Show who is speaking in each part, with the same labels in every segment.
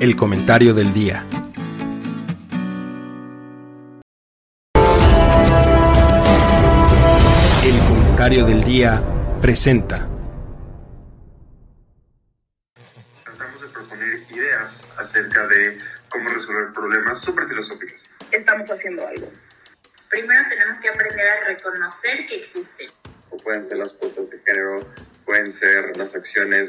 Speaker 1: El comentario del día. El comentario del día presenta.
Speaker 2: Tratamos de proponer ideas acerca de cómo resolver problemas súper filosóficos.
Speaker 3: estamos haciendo algo.
Speaker 4: Primero tenemos que aprender a reconocer que existen.
Speaker 2: O pueden ser las cuotas de género, pueden ser las acciones.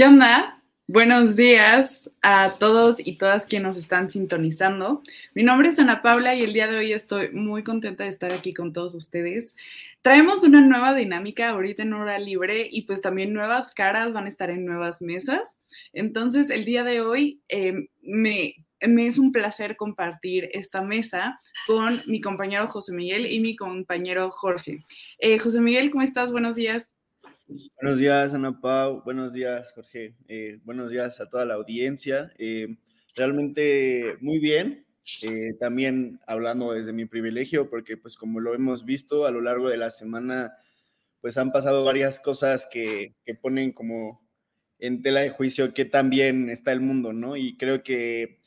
Speaker 5: ¿Qué onda? Buenos días a todos y todas quienes nos están sintonizando. Mi nombre es Ana Paula y el día de hoy estoy muy contenta de estar aquí con todos ustedes. Traemos una nueva dinámica ahorita en hora libre y pues también nuevas caras van a estar en nuevas mesas. Entonces el día de hoy me, me es un placer compartir esta mesa con mi compañero José Miguel y mi compañero Jorge. Eh, José Miguel, ¿cómo estás? Buenos días.
Speaker 6: Buenos días, Ana Pau. Buenos días, Jorge. Eh, buenos días a toda la audiencia. Eh, realmente muy bien. Eh, también hablando desde mi privilegio, porque pues como lo hemos visto a lo largo de la semana, pues han pasado varias cosas que, que ponen como en tela de juicio que también está el mundo, ¿no? Y creo que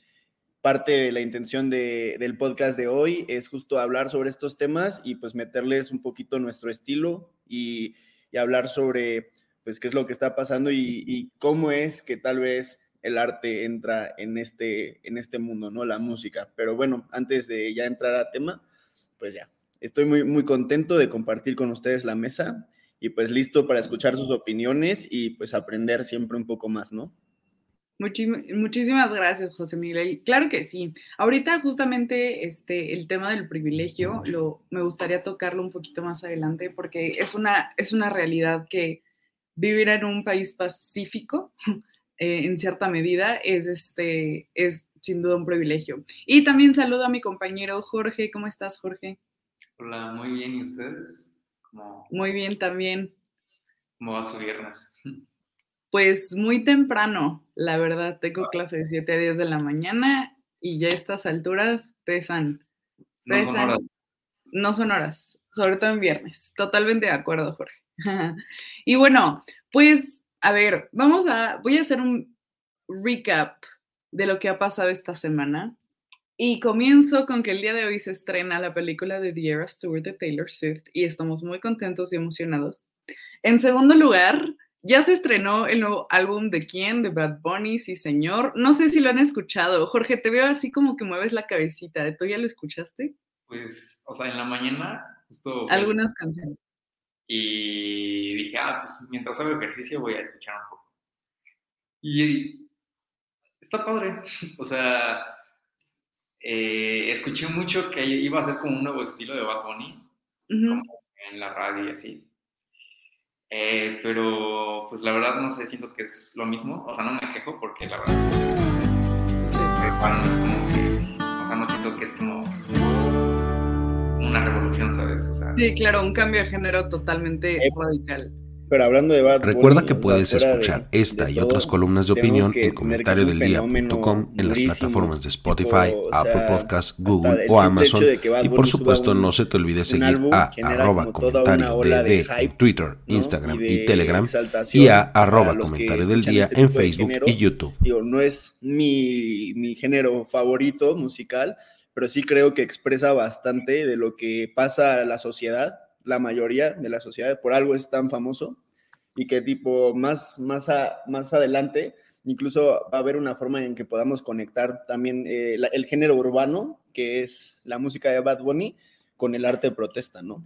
Speaker 6: parte de la intención de, del podcast de hoy es justo hablar sobre estos temas y pues meterles un poquito nuestro estilo y y hablar sobre pues qué es lo que está pasando y, cómo es que tal vez el arte entra en este, en este mundo, ¿no? La música. Pero bueno, antes de ya entrar a tema, pues ya, estoy muy, muy contento de compartir con ustedes la mesa y pues listo para escuchar sus opiniones y pues aprender siempre un poco más, ¿no?
Speaker 5: Muchísimas gracias, José Miguel. Claro que sí. Ahorita justamente este, el tema del privilegio lo, me gustaría tocarlo un poquito más adelante porque es una, es una realidad que vivir en un país pacífico, eh, en cierta medida, es, este, es sin duda un privilegio. Y también saludo a mi compañero Jorge. ¿Cómo estás, Jorge?
Speaker 7: Hola, muy bien. ¿Y ustedes? ¿Cómo,
Speaker 5: muy bien también.
Speaker 7: ¿Cómo va su viernes?
Speaker 5: Pues muy temprano, la verdad, tengo clase de 7 a 10 de la mañana y ya estas alturas pesan. pesan. No son horas. No son horas, sobre todo en viernes. Totalmente de acuerdo, Jorge. y bueno, pues, a ver, vamos a, voy a hacer un recap de lo que ha pasado esta semana. Y comienzo con que el día de hoy se estrena la película de The Tour de Taylor Swift y estamos muy contentos y emocionados. En segundo lugar, ya se estrenó el nuevo álbum de quién, de Bad Bunny, sí señor. No sé si lo han escuchado. Jorge, te veo así como que mueves la cabecita. ¿Tú ya lo escuchaste?
Speaker 7: Pues, o sea, en la mañana, justo.
Speaker 5: Algunas pues, canciones.
Speaker 7: Y dije, ah, pues mientras hago ejercicio voy a escuchar un poco. Y está padre. O sea, eh, escuché mucho que iba a ser como un nuevo estilo de Bad Bunny, uh -huh. como en la radio y así. Eh, pero pues la verdad no sé, siento que es lo mismo, o sea, no me quejo porque la verdad es que es como que, o sea, no siento que es como una revolución, ¿sabes? O sea,
Speaker 5: sí, claro, un cambio de género totalmente
Speaker 6: eh,
Speaker 5: radical.
Speaker 6: Pero hablando de Bad
Speaker 1: Recuerda Bunny, que puedes escuchar de, esta de y otras columnas de opinión en comentariodeldia.com en las plataformas de Spotify, tipo, o Apple Podcasts, Google o Amazon. Y por supuesto, no se te olvide seguir a arroba comentario de, en Twitter, ¿no? Instagram y, y Telegram y a arroba comentario del día en Facebook
Speaker 6: género,
Speaker 1: y YouTube.
Speaker 6: Digo, no es mi, mi género favorito musical, pero sí creo que expresa bastante de lo que pasa a la sociedad la mayoría de la sociedad, por algo es tan famoso y que tipo más, más, más adelante incluso va a haber una forma en que podamos conectar también eh, la, el género urbano, que es la música de Bad Bunny, con el arte de protesta, ¿no?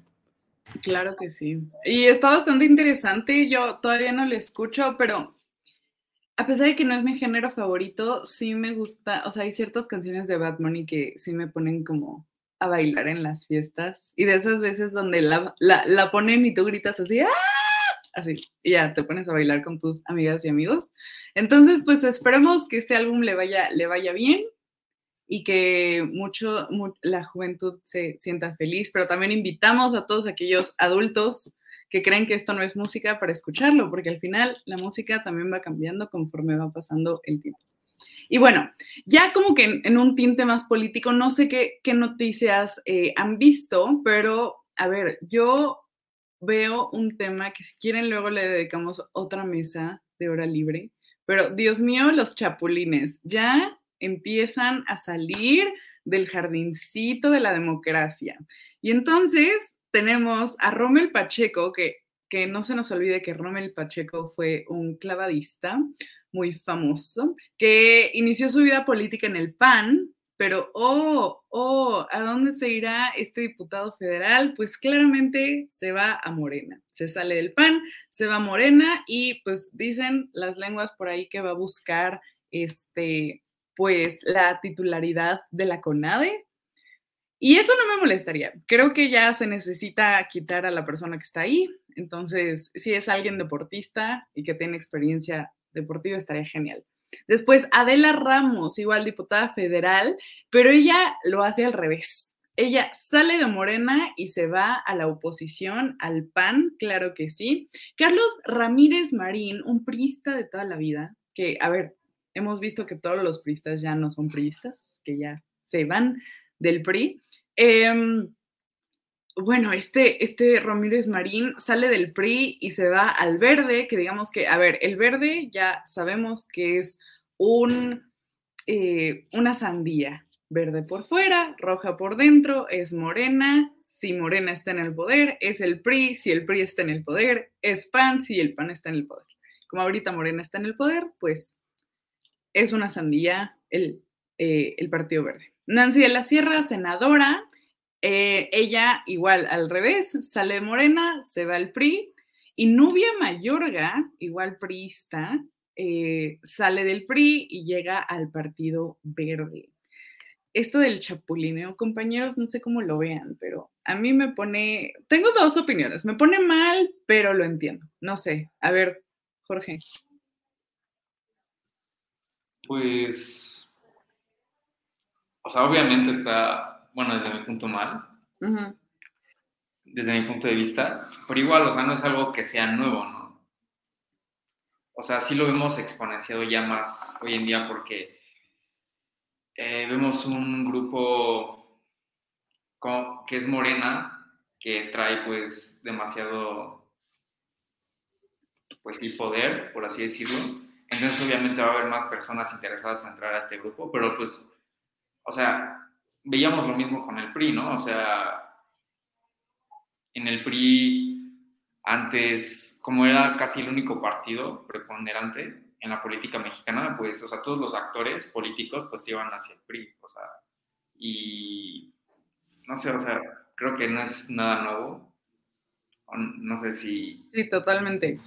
Speaker 5: Claro que sí. Y está bastante interesante, yo todavía no lo escucho, pero a pesar de que no es mi género favorito, sí me gusta, o sea, hay ciertas canciones de Bad Bunny que sí me ponen como a bailar en las fiestas y de esas veces donde la, la, ponen y tú gritas así, ¡ah! Así, ya te pones a bailar con tus amigas y amigos. Entonces, pues esperemos que este álbum le vaya, le vaya bien y que mucho, la juventud se sienta feliz, pero también invitamos a todos aquellos adultos que creen que esto no es música para escucharlo, porque al final la música también va cambiando conforme va pasando el tiempo. Y bueno, ya como que en, un tinte más político, no sé qué, qué noticias eh, han visto, pero a ver, yo veo un tema que si quieren luego le dedicamos otra mesa de hora libre, pero Dios mío, los chapulines ya empiezan a salir del jardincito de la democracia. Y entonces tenemos a Rommel Pacheco, que, que no se nos olvide que Rommel Pacheco fue un clavadista, muy famoso, que inició su vida política en el PAN, pero, oh, oh, ¿a dónde se irá este diputado federal? Pues claramente se va a Morena, se sale del PAN, se va a Morena y pues dicen las lenguas por ahí que va a buscar este, pues la titularidad de la CONADE. Y eso no me molestaría. Creo que ya se necesita quitar a la persona que está ahí. Entonces, si es alguien deportista y que tiene experiencia deportivo estaría genial. Después, Adela Ramos, igual diputada federal, pero ella lo hace al revés. Ella sale de Morena y se va a la oposición, al PAN, claro que sí. Carlos Ramírez Marín, un priista de toda la vida, que, a ver, hemos visto que todos los priistas ya no son priistas, que ya se van del PRI. Eh, bueno, este, este Ramírez Marín sale del PRI y se va al verde, que digamos que, a ver, el verde ya sabemos que es un, eh, una sandía, verde por fuera, roja por dentro, es morena, si Morena está en el poder, es el PRI, si el PRI está en el poder, es PAN, si el PAN está en el poder. Como ahorita Morena está en el poder, pues es una sandía el, eh, el Partido Verde. Nancy de la Sierra, senadora, eh, ella, igual, al revés, sale Morena, se va al PRI. Y Nubia Mayorga, igual priista, eh, sale del PRI y llega al Partido Verde. Esto del chapulineo, compañeros, no sé cómo lo vean, pero a mí me pone, tengo dos opiniones, me pone mal, pero lo entiendo. No sé, a ver, Jorge.
Speaker 7: Pues, o sea, obviamente está bueno, desde mi punto mal, desde mi punto de vista, pero igual, o sea, no es algo que sea nuevo, ¿no? O sea, sí lo vemos exponenciado ya más hoy en día porque eh, vemos un grupo que es morena, que trae pues demasiado, pues sí, poder, por así decirlo. Entonces obviamente va a haber más personas interesadas en entrar a este grupo, pero pues, o sea, veíamos lo mismo con el PRI, ¿no? O sea, en el PRI antes, como era casi el único partido preponderante en la política mexicana, pues, o sea, todos los actores políticos pues iban hacia el PRI, o sea, y no sé, o sea, creo que no es nada nuevo. No sé si...
Speaker 5: Sí, totalmente.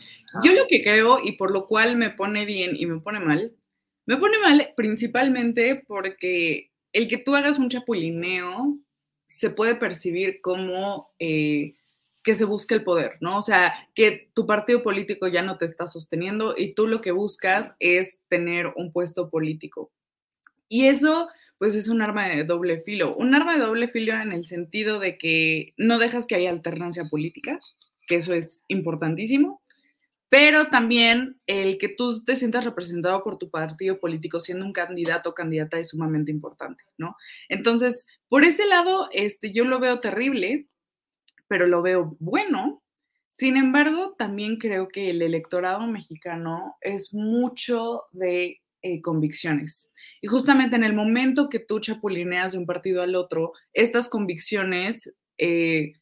Speaker 5: Yo lo que creo y por lo cual me pone bien y me pone mal, me pone mal principalmente porque el que tú hagas un chapulineo se puede percibir como eh, que se busca el poder, ¿no? O sea, que tu partido político ya no te está sosteniendo y tú lo que buscas es tener un puesto político. Y eso, pues, es un arma de doble filo. Un arma de doble filo en el sentido de que no dejas que haya alternancia política, que eso es importantísimo, pero también el que tú te sientas representado por tu partido político siendo un candidato o candidata es sumamente importante, ¿no? Entonces, por ese lado, este, yo lo veo terrible, pero lo veo bueno. Sin embargo, también creo que el electorado mexicano es mucho de eh, convicciones. Y justamente en el momento que tú chapulineas de un partido al otro, estas convicciones eh,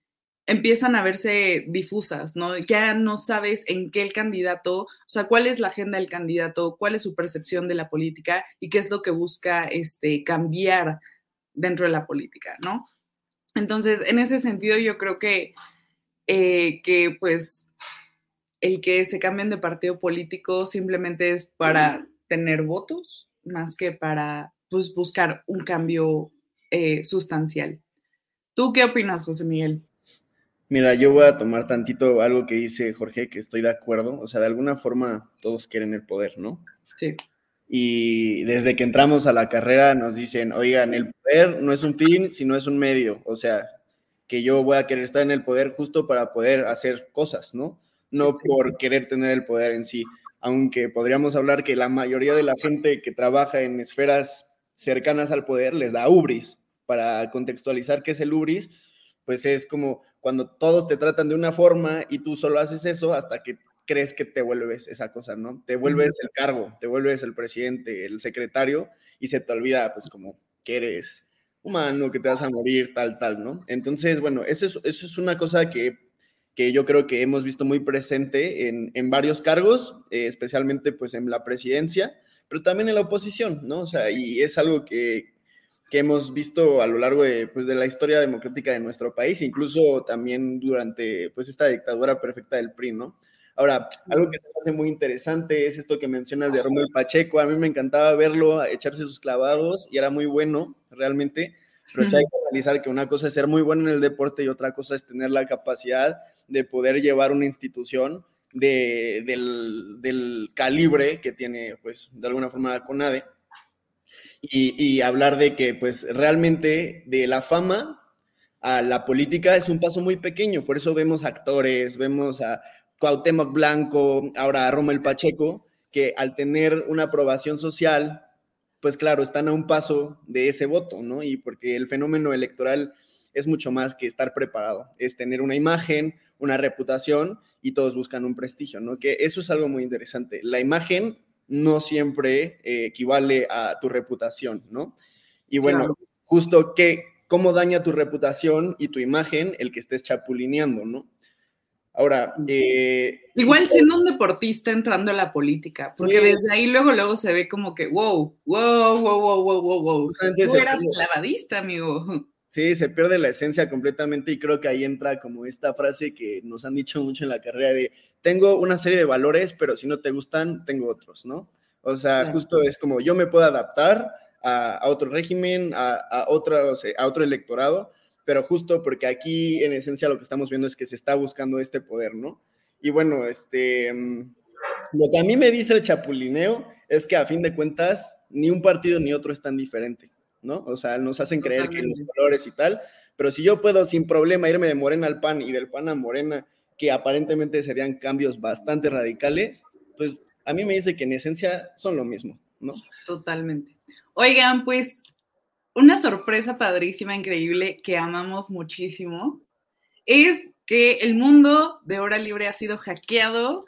Speaker 5: empiezan a verse difusas, ¿no? Ya no sabes en qué el candidato, o sea, cuál es la agenda del candidato, cuál es su percepción de la política y qué es lo que busca este, cambiar dentro de la política, ¿no? Entonces, en ese sentido, yo creo que, eh, que pues, el que se cambien de partido político simplemente es para tener votos, más que para pues, buscar un cambio eh, sustancial. ¿Tú qué opinas, José Miguel?
Speaker 6: Mira, yo voy a tomar tantito algo que dice Jorge, que estoy de acuerdo. O sea, de alguna forma todos quieren el poder, ¿no?
Speaker 5: Sí.
Speaker 6: Y desde que entramos a la carrera nos dicen, oigan, el poder no es un fin, sino es un medio. O sea, que yo voy a querer estar en el poder justo para poder hacer cosas, ¿no? No por querer tener el poder en sí. Aunque podríamos hablar que la mayoría de la gente que trabaja en esferas cercanas al poder les da ubris. Para contextualizar qué es el ubris, pues es como cuando todos te tratan de una forma y tú solo haces eso hasta que crees que te vuelves esa cosa, ¿no? Te vuelves el cargo, te vuelves el presidente, el secretario y se te olvida pues como que eres humano, que te vas a morir, tal, tal, ¿no? Entonces, bueno, eso es, eso es una cosa que, que, yo creo que hemos visto muy presente en, en varios cargos, eh, especialmente pues en la presidencia, pero también en la oposición, ¿no? O sea, y es algo que, que hemos visto a lo largo de, pues, de la historia democrática de nuestro país, incluso también durante pues, esta dictadura perfecta del PRI, ¿no? Ahora, algo que se hace muy interesante es esto que mencionas de Romel Pacheco. A mí me encantaba verlo echarse sus clavados y era muy bueno, realmente. Pero sí hay que analizar que una cosa es ser muy bueno en el deporte y otra cosa es tener la capacidad de poder llevar una institución de, del, del, calibre que tiene, pues, de alguna forma la CONADE y, hablar de que pues realmente de la fama a la política es un paso muy pequeño, por eso vemos actores, vemos a Cuauhtémoc Blanco, ahora a Romel Pacheco, que al tener una aprobación social, pues claro, están a un paso de ese voto, ¿no? Y porque el fenómeno electoral es mucho más que estar preparado, es tener una imagen, una reputación y todos buscan un prestigio, ¿no? Que eso es algo muy interesante. La imagen no siempre eh, equivale a tu reputación, ¿no? Y bueno, justo que, cómo daña tu reputación y tu imagen el que estés chapulineando, ¿no? Ahora, eh,
Speaker 5: igual siendo un deportista entrando a la política, porque desde ahí luego luego se ve como que wow, wow, wow, wow, wow, wow, wow. Tú eras clavadista, amigo.
Speaker 6: Sí, se pierde la esencia completamente y creo que ahí entra como esta frase que nos han dicho mucho en la carrera de tengo una serie de valores, pero si no te gustan, tengo otros, ¿no? O sea, justo es como yo me puedo adaptar a, otro régimen, a, a, a otro electorado, pero justo porque aquí en esencia lo que estamos viendo es que se está buscando este poder, ¿no? Y bueno, este, mm, lo que a mí me dice el chapulineo es que a fin de cuentas ni un partido ni otro es tan diferente. ¿No? O sea, nos hacen creer que los colores y tal, pero si yo puedo sin problema irme de Morena al PAN y del PAN a Morena, que aparentemente serían cambios bastante radicales, pues a mí me dice que en esencia son lo mismo, ¿no?
Speaker 5: Totalmente. Oigan, pues una sorpresa padrísima, increíble, que amamos muchísimo, es que el mundo de hora libre ha sido hackeado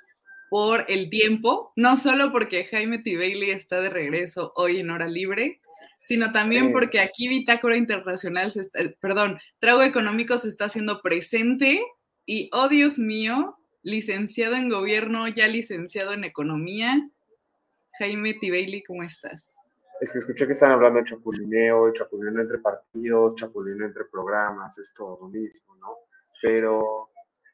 Speaker 5: por el tiempo, no solo porque Jaime T. Bailey está de regreso hoy en hora libre, sino también porque aquí Bitácora Internacional, se está, perdón, Trago Económico se está haciendo presente y, oh Dios mío, licenciado en gobierno, ya licenciado en economía. Jaime Tibeili, ¿cómo estás?
Speaker 8: Es que escuché que están hablando de chapulineo, chapulineo entre partidos, chapulineo entre programas, es todo lo mismo, ¿no? Pero,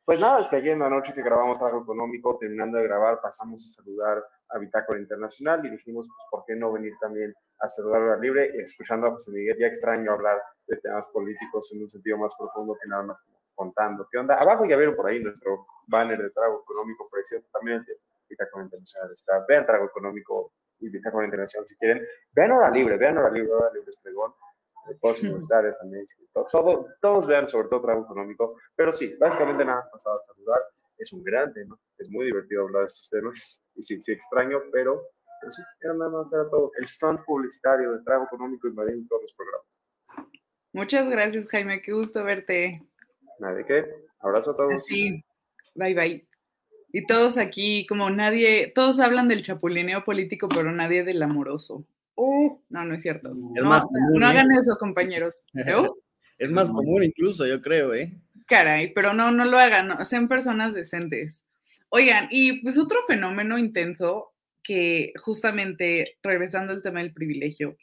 Speaker 8: pues nada, es que ayer en la noche que grabamos Trago Económico, terminando de grabar, pasamos a saludar a Bitácora Internacional y dijimos, pues, ¿por qué no venir también a saludar libre y escuchando a José Miguel, ya extraño hablar de temas políticos en un sentido más profundo que nada más contando qué onda. Abajo ya vieron por ahí nuestro banner de trago económico, precioso también el de Bitácora Internacional está. Vean trago económico y Bitácora Internacional si quieren. Vean Hora Libre, vean Hora Libre, Hora Libre Espregón, todos universitarios también, todo, todos vean sobre todo trago económico, pero sí, básicamente nada más pasado a saludar. Es un gran tema, es muy divertido hablar de estos temas, y sí, sí extraño, pero eso era nada más, era todo. El stand publicitario de trago económico en todos los programas.
Speaker 5: Muchas gracias, Jaime. Qué gusto verte.
Speaker 8: Nada de qué. Abrazo a todos.
Speaker 5: Sí. Bye, bye. Y todos aquí, como nadie, todos hablan del chapulineo político, pero nadie del amoroso. Uh, no, no es cierto. no, no hagan ¿eh? eso, compañeros.
Speaker 6: Es más común incluso, yo creo, ¿eh?
Speaker 5: Caray, pero no, no lo hagan, sean personas decentes. Oigan, y pues otro fenómeno intenso que justamente, regresando al tema del privilegio,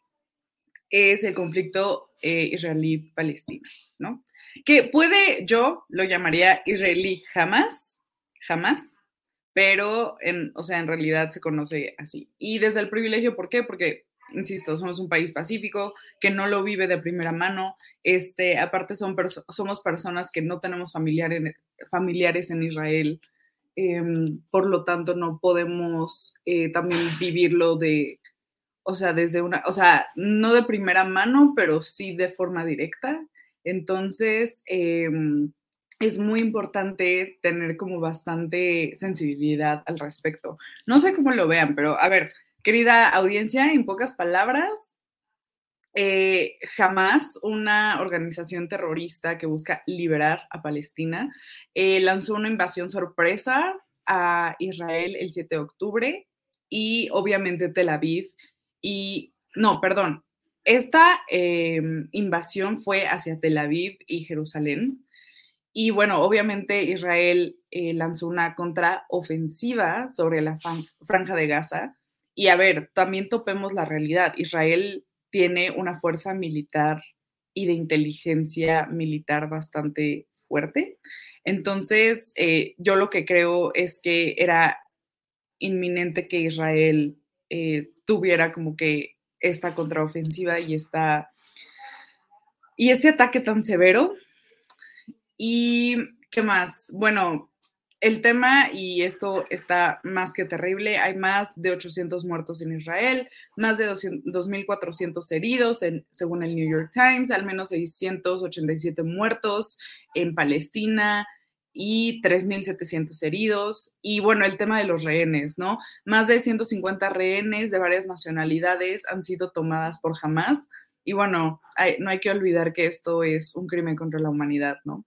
Speaker 5: es el conflicto eh, israelí-palestina, ¿no? Que puede, yo lo llamaría israelí jamás, jamás, pero, en, o sea, en realidad se conoce así. Y desde el privilegio, ¿por qué? Porque insisto, somos un país pacífico, que no lo vive de primera mano. Este, aparte, son somos personas que no tenemos familiares, familiares en Israel. Em, por lo tanto, no podemos eh, también vivirlo de, o sea, desde una, o sea, no de primera mano, pero sí de forma directa. Entonces, em, es muy importante tener como bastante sensibilidad al respecto. No sé cómo lo vean, pero a ver, querida audiencia, en pocas palabras, eh, jamás una organización terrorista que busca liberar a Palestina eh, lanzó una invasión sorpresa a Israel el 7 de octubre y obviamente Tel Aviv y, no, perdón, esta em, invasión fue hacia Tel Aviv y Jerusalén. Y bueno, obviamente Israel eh, lanzó una contraofensiva sobre la franja de Gaza. Y a ver, también topemos la realidad. Israel tiene una fuerza militar y de inteligencia militar bastante fuerte. Entonces, eh, yo lo que creo es que era inminente que Israel eh, tuviera como que esta contraofensiva y esta y este ataque tan severo ¿Y qué más? Bueno, el tema, y esto está más que terrible, hay más de 800 muertos en Israel, más de 2.400 heridos, según el New York Times, al menos 687 muertos en Palestina y 3.700 heridos. Y bueno, el tema de los rehenes, ¿no? Más de 150 rehenes de varias nacionalidades han sido tomadas por Hamas. Y bueno, no hay que olvidar que esto es un crimen contra la humanidad, ¿no?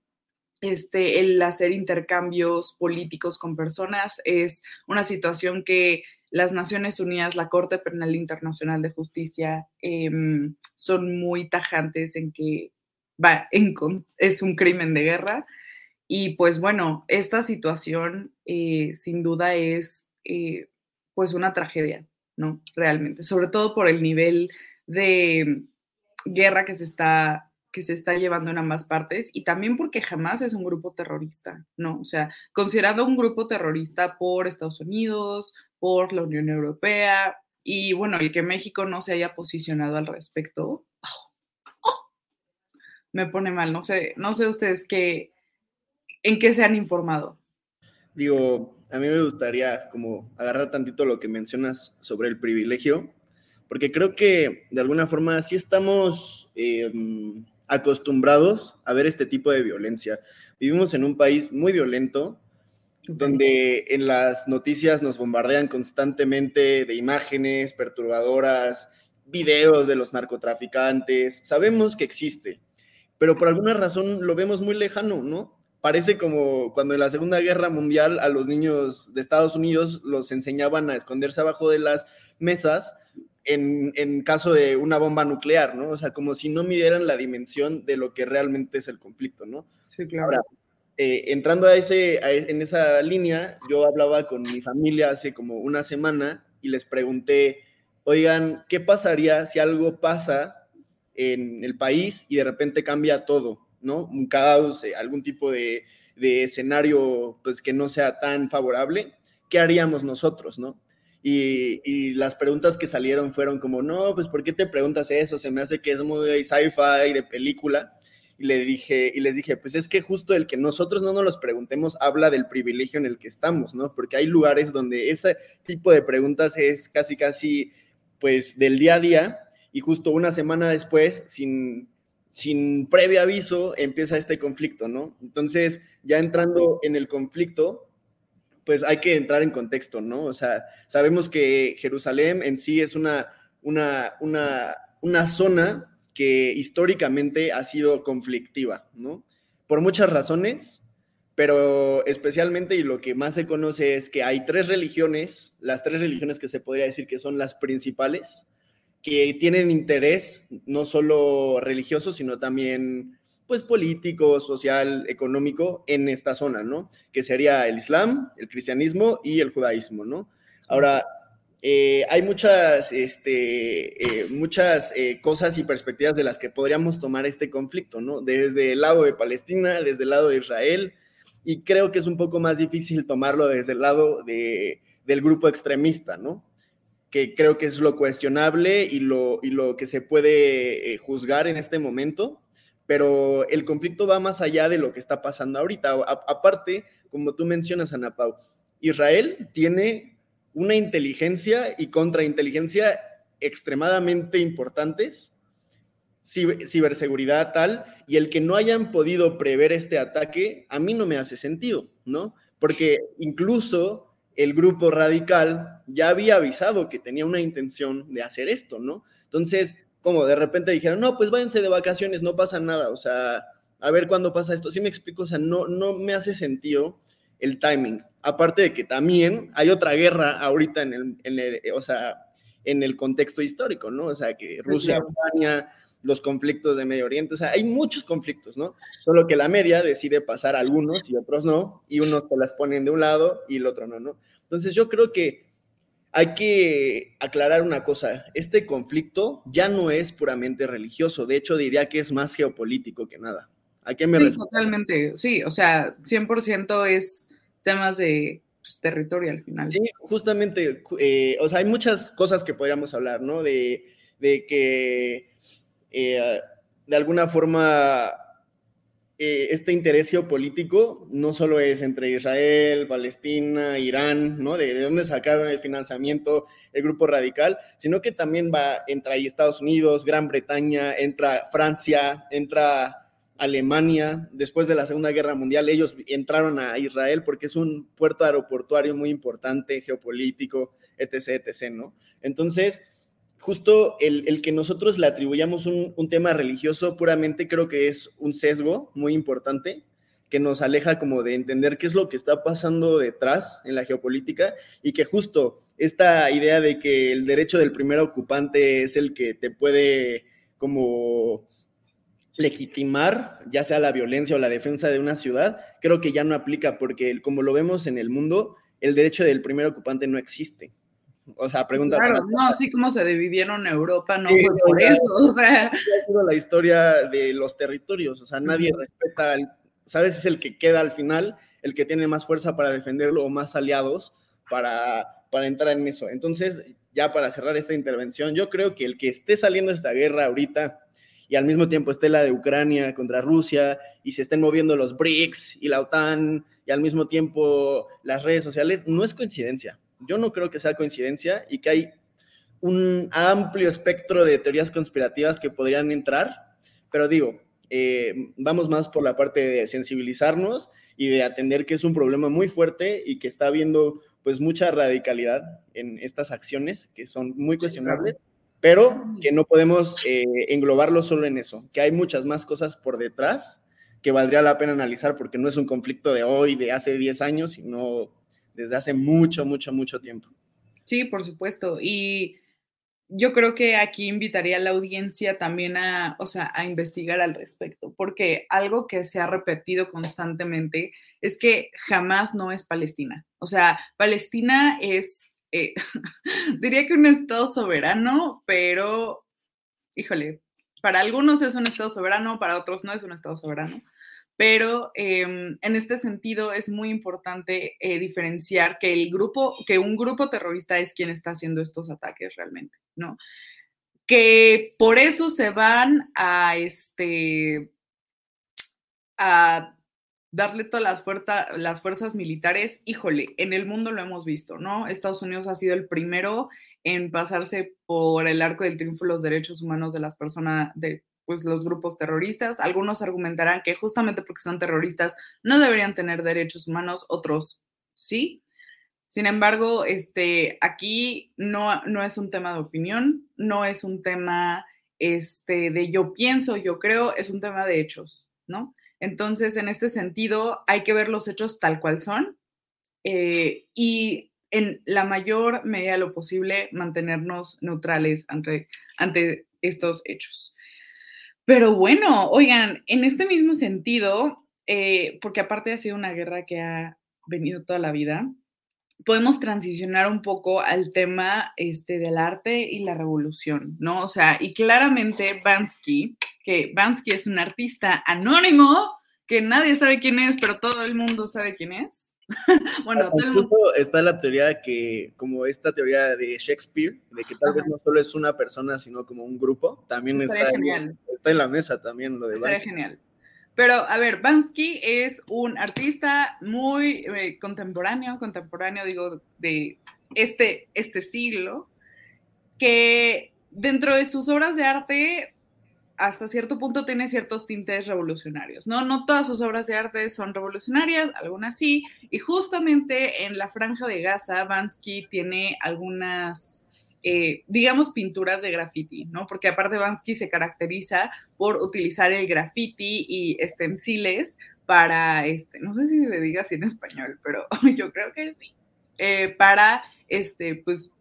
Speaker 5: Este, el hacer intercambios políticos con personas es una situación que las Naciones Unidas, la Corte Penal Internacional de Justicia, em, son muy tajantes en que va, es un crimen de guerra. Y pues bueno, esta situación eh, sin duda es eh, pues una tragedia, ¿no? Realmente, sobre todo por el nivel de guerra que se está que se está llevando en ambas partes y también porque jamás es un grupo terrorista, ¿no? O sea, considerado un grupo terrorista por Estados Unidos, por la Unión Europea y bueno, el que México no se haya posicionado al respecto, me pone mal, no sé, no sé ustedes qué, en qué se han informado.
Speaker 6: Digo, a mí me gustaría como agarrar tantito lo que mencionas sobre el privilegio, porque creo que de alguna forma sí estamos... Em, acostumbrados a ver este tipo de violencia. Vivimos en un país muy violento, donde en las noticias nos bombardean constantemente de imágenes perturbadoras, videos de los narcotraficantes. Sabemos que existe, pero por alguna razón lo vemos muy lejano, ¿no? Parece como cuando en la Segunda Guerra Mundial a los niños de Estados Unidos los enseñaban a esconderse abajo de las mesas en, caso de una bomba nuclear, ¿no? O sea, como si no midieran la dimensión de lo que realmente es el conflicto, ¿no?
Speaker 5: Sí, claro. Ahora,
Speaker 6: eh, entrando a ese, e, en esa línea, yo hablaba con mi familia hace como una semana y les pregunté, oigan, ¿qué pasaría si algo pasa en el país y de repente cambia todo, ¿no? Un caos, eh, algún tipo de, de escenario, pues que no sea tan favorable, ¿qué haríamos nosotros, ¿no? Y, las preguntas que salieron fueron como, no, pues ¿por qué te preguntas eso? Se me hace que es muy sci-fi de película. Y, le dije, y les dije, pues es que justo el que nosotros no nos los preguntemos habla del privilegio en el que estamos, ¿no? Porque hay lugares donde ese tipo de preguntas es casi, casi, pues del día a día. Y justo una semana después, sin, sin previo aviso, empieza este conflicto, ¿no? Entonces, ya entrando en el conflicto, pues hay que entrar en contexto, ¿no? O sea, sabemos que Jerusalén en sí es una, una, una, una zona que históricamente ha sido conflictiva, ¿no? Por muchas razones, pero especialmente y lo que más se conoce es que hay tres religiones, las tres religiones que se podría decir que son las principales, que tienen interés no solo religioso, sino también pues político, social, económico en esta zona, ¿no? Que sería el Islam, el cristianismo y el judaísmo, ¿no? Ahora, eh, hay muchas, este, eh, muchas eh, cosas y perspectivas de las que podríamos tomar este conflicto, ¿no? Desde el lado de Palestina, desde el lado de Israel, y creo que es un poco más difícil tomarlo desde el lado de, del grupo extremista, ¿no? que creo que es lo cuestionable y lo, y lo que se puede eh, juzgar en este momento, pero el conflicto va más allá de lo que está pasando ahorita. aparte, como tú mencionas, Ana Pau, Israel tiene una inteligencia y contrainteligencia extremadamente importantes, ciberseguridad tal, y el que no hayan podido prever este ataque, a mí no me hace sentido, ¿no? Porque incluso el grupo radical ya había avisado que tenía una intención de hacer esto, ¿no? Entonces, como de repente dijeron, no, pues váyanse de vacaciones, no pasa nada, o sea, a ver cuándo pasa esto. Sí me explico, o sea, no, no me hace sentido el timing. Aparte de que también hay otra guerra ahorita en el, en el o sea, en el contexto histórico, ¿no? O sea, que Rusia, Ucrania, los conflictos de Medio Oriente, o sea, hay muchos conflictos, ¿no? Solo que la media decide pasar algunos y otros no, y unos te las ponen de un lado y el otro no, ¿no? Entonces yo creo que hay que aclarar una cosa, este conflicto ya no es puramente religioso, de hecho diría que es más geopolítico que nada.
Speaker 5: ¿A qué me sí, Totalmente, sí, o sea, 100% es temas de pues, territorio al final.
Speaker 6: Sí, justamente, eh, o sea, hay muchas cosas que podríamos hablar, ¿no? De, de que eh, de alguna forma eh, este interés geopolítico no solo es entre Israel, Palestina, Irán, ¿no? De, dónde sacaron el financiamiento el grupo radical, sino que también va, entra Estados Unidos, Gran Bretaña, entra Francia, entra Alemania, después de la Segunda Guerra Mundial, ellos entraron a Israel porque es un puerto aeroportuario muy importante, geopolítico, etc., etc., ¿no? Entonces, justo el, que nosotros le atribuyamos un, tema religioso puramente creo que es un sesgo muy importante que nos aleja como de entender qué es lo que está pasando detrás en la geopolítica y que justo esta idea de que el derecho del primer ocupante es el que te puede como legitimar, ya sea la violencia o la defensa de una ciudad, creo que ya no aplica porque como lo vemos en el mundo, el derecho del primer ocupante no existe. O sea, pregunta.
Speaker 5: Claro, no, así como se dividieron Europa, no fue por eso. O sea,
Speaker 6: la historia de los territorios. O sea, nadie respeta, el, ¿sabes? Es el que queda al final, el que tiene más fuerza para defenderlo o más aliados para, para entrar en eso. Entonces, ya para cerrar esta intervención, yo creo que el que esté saliendo esta guerra ahorita y al mismo tiempo esté la de Ucrania contra Rusia y se estén moviendo los BRICS y la OTAN y al mismo tiempo las redes sociales, no es coincidencia yo no creo que sea coincidencia y que hay un amplio espectro de teorías conspirativas que podrían entrar, pero digo, eh, vamos más por la parte de sensibilizarnos y de atender que es un problema muy fuerte y que está habiendo pues mucha radicalidad en estas acciones que son muy cuestionables, pero que no podemos eh, englobarlo solo en eso, que hay muchas más cosas por detrás que valdría la pena analizar porque no es un conflicto de hoy, de hace 10 años, sino desde hace mucho, mucho, mucho tiempo.
Speaker 5: Sí, por supuesto. Y yo creo que aquí invitaría a la audiencia también a, o sea, a investigar al respecto, porque algo que se ha repetido constantemente es que jamás no es Palestina. O sea, Palestina es, eh, diría que un Estado soberano, pero, híjole, para algunos es un Estado soberano, para otros no es un Estado soberano. Pero em, en este sentido es muy importante eh, diferenciar que el grupo, que un grupo terrorista es quien está haciendo estos ataques realmente, ¿no? Que por eso se van a este a darle todas las, las fuerzas militares, híjole, en el mundo lo hemos visto, ¿no? Estados Unidos ha sido el primero en pasarse por el arco del triunfo de los derechos humanos de las personas, de pues los grupos terroristas. Algunos argumentarán que justamente porque son terroristas no deberían tener derechos humanos, otros sí. Sin embargo, este, aquí no, no es un tema de opinión, no es un tema este, de yo pienso, yo creo, es un tema de hechos, ¿no? Entonces, en este sentido, hay que ver los hechos tal cual son eh, y en la mayor medida de lo posible mantenernos neutrales ante, ante estos hechos. Pero bueno, oigan, en este mismo sentido, eh, porque aparte ha sido una guerra que ha venido toda la vida, podemos transicionar un poco al tema este, del arte y la revolución, ¿no? O sea, y claramente Bansky, que Bansky es un artista anónimo, que nadie sabe quién es, pero todo el mundo sabe quién es.
Speaker 6: bueno, incluso está la teoría que, como esta teoría de Shakespeare, de que tal vez no solo es una persona, sino como un grupo, también está, en, está en la mesa también lo de
Speaker 5: Estaría genial. Pero, a ver, Bansky es un artista muy eh, contemporáneo, contemporáneo, digo, de este, este siglo, que dentro de sus obras de arte hasta cierto punto tiene ciertos tintes revolucionarios, ¿no? No todas sus obras de arte son revolucionarias, algunas sí, y justamente en la franja de Gaza, Bansky tiene algunas, eh, digamos, pinturas de graffiti, ¿no? Porque aparte Bansky se caracteriza por utilizar el graffiti y estenciles para, este, no sé si le diga así en español, pero yo creo que sí, eh, para, este, pues,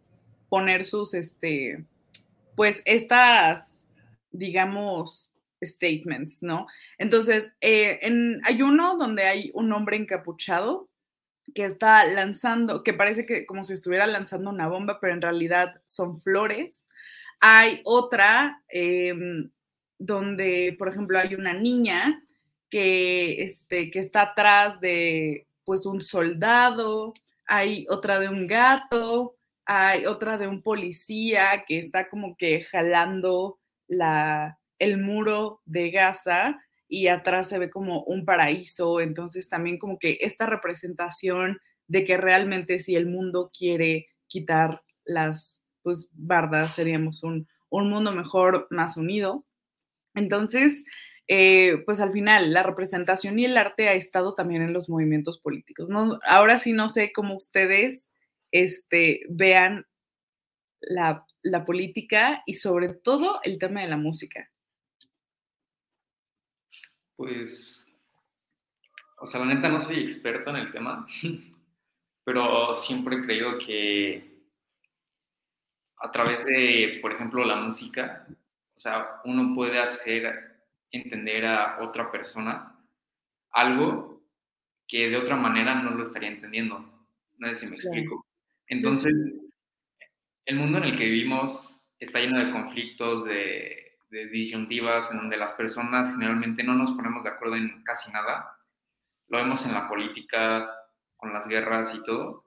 Speaker 5: poner sus, este, pues, estas digamos, statements, ¿no? Entonces, eh, hay uno donde hay un hombre encapuchado que está lanzando, que parece que como si estuviera lanzando una bomba, pero en realidad son flores. Hay otra em, donde, por ejemplo, hay una niña que, este, que está atrás de, pues, un soldado. Hay otra de un gato. Hay otra de un policía que está como que jalando la, el muro de Gaza y atrás se ve como un paraíso, entonces también como que esta representación de que realmente si el mundo quiere quitar las pues bardas seríamos un, mundo mejor, más unido. Entonces, eh, pues al final la representación y el arte ha estado también en los movimientos políticos. ¿no? Ahora sí no sé cómo ustedes este, vean la la política y sobre todo el tema de la música?
Speaker 7: Pues, o sea, la neta no soy experto en el tema, pero siempre he creído que a través de, por ejemplo, la música, o sea, uno puede hacer entender a otra persona algo que de otra manera no lo estaría entendiendo. No sé si me explico. Entonces, el mundo en el que vivimos está lleno de conflictos, de, disyuntivas, en donde las personas generalmente no nos ponemos de acuerdo en casi nada. Lo vemos en la política, con las guerras y todo.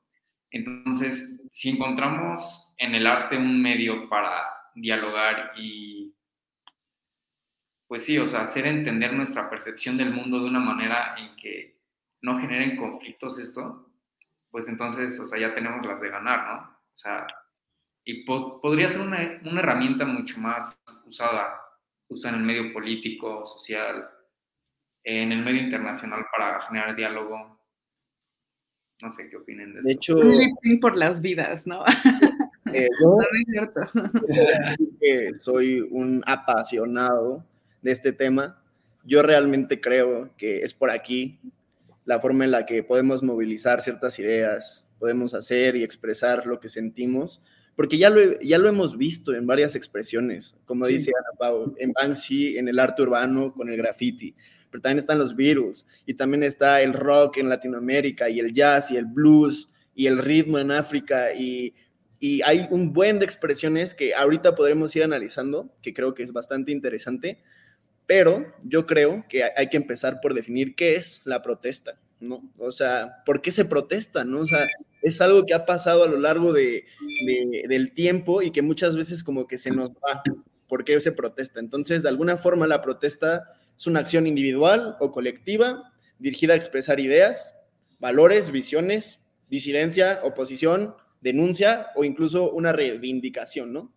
Speaker 7: Entonces, si encontramos en el arte un medio para dialogar y, pues sí, o sea, hacer entender nuestra percepción del mundo de una manera en que no generen conflictos esto, pues entonces, o sea, ya tenemos las de ganar, ¿no? O sea, y podría ser una, una, herramienta mucho más usada justo en el medio político, social, en el medio internacional para generar diálogo. No sé qué opinen de,
Speaker 6: de
Speaker 7: eso.
Speaker 6: hecho,
Speaker 5: un por las vidas, ¿no?
Speaker 6: Eh, no, es cierto. que soy un apasionado de este tema. Yo realmente creo que es por aquí la forma en la que podemos movilizar ciertas ideas, podemos hacer y expresar lo que sentimos porque ya lo, ya lo hemos visto en varias expresiones, como dice Ana Pau, en Banksy, en el arte urbano, con el graffiti, pero también están los Beatles, y también está el rock en Latinoamérica, y el jazz, y el blues, y el ritmo en África, y, y hay un buen de expresiones que ahorita podremos ir analizando, que creo que es bastante interesante, pero yo creo que hay que empezar por definir qué es la protesta. ¿No? O sea, ¿por qué se protesta, no? O sea, es algo que ha pasado a lo largo de, del tiempo y que muchas veces como que se nos va. ¿Por qué se protesta? Entonces, de alguna forma, la protesta es una acción individual o colectiva dirigida a expresar ideas, valores, visiones, disidencia, oposición, denuncia o incluso una reivindicación, ¿no?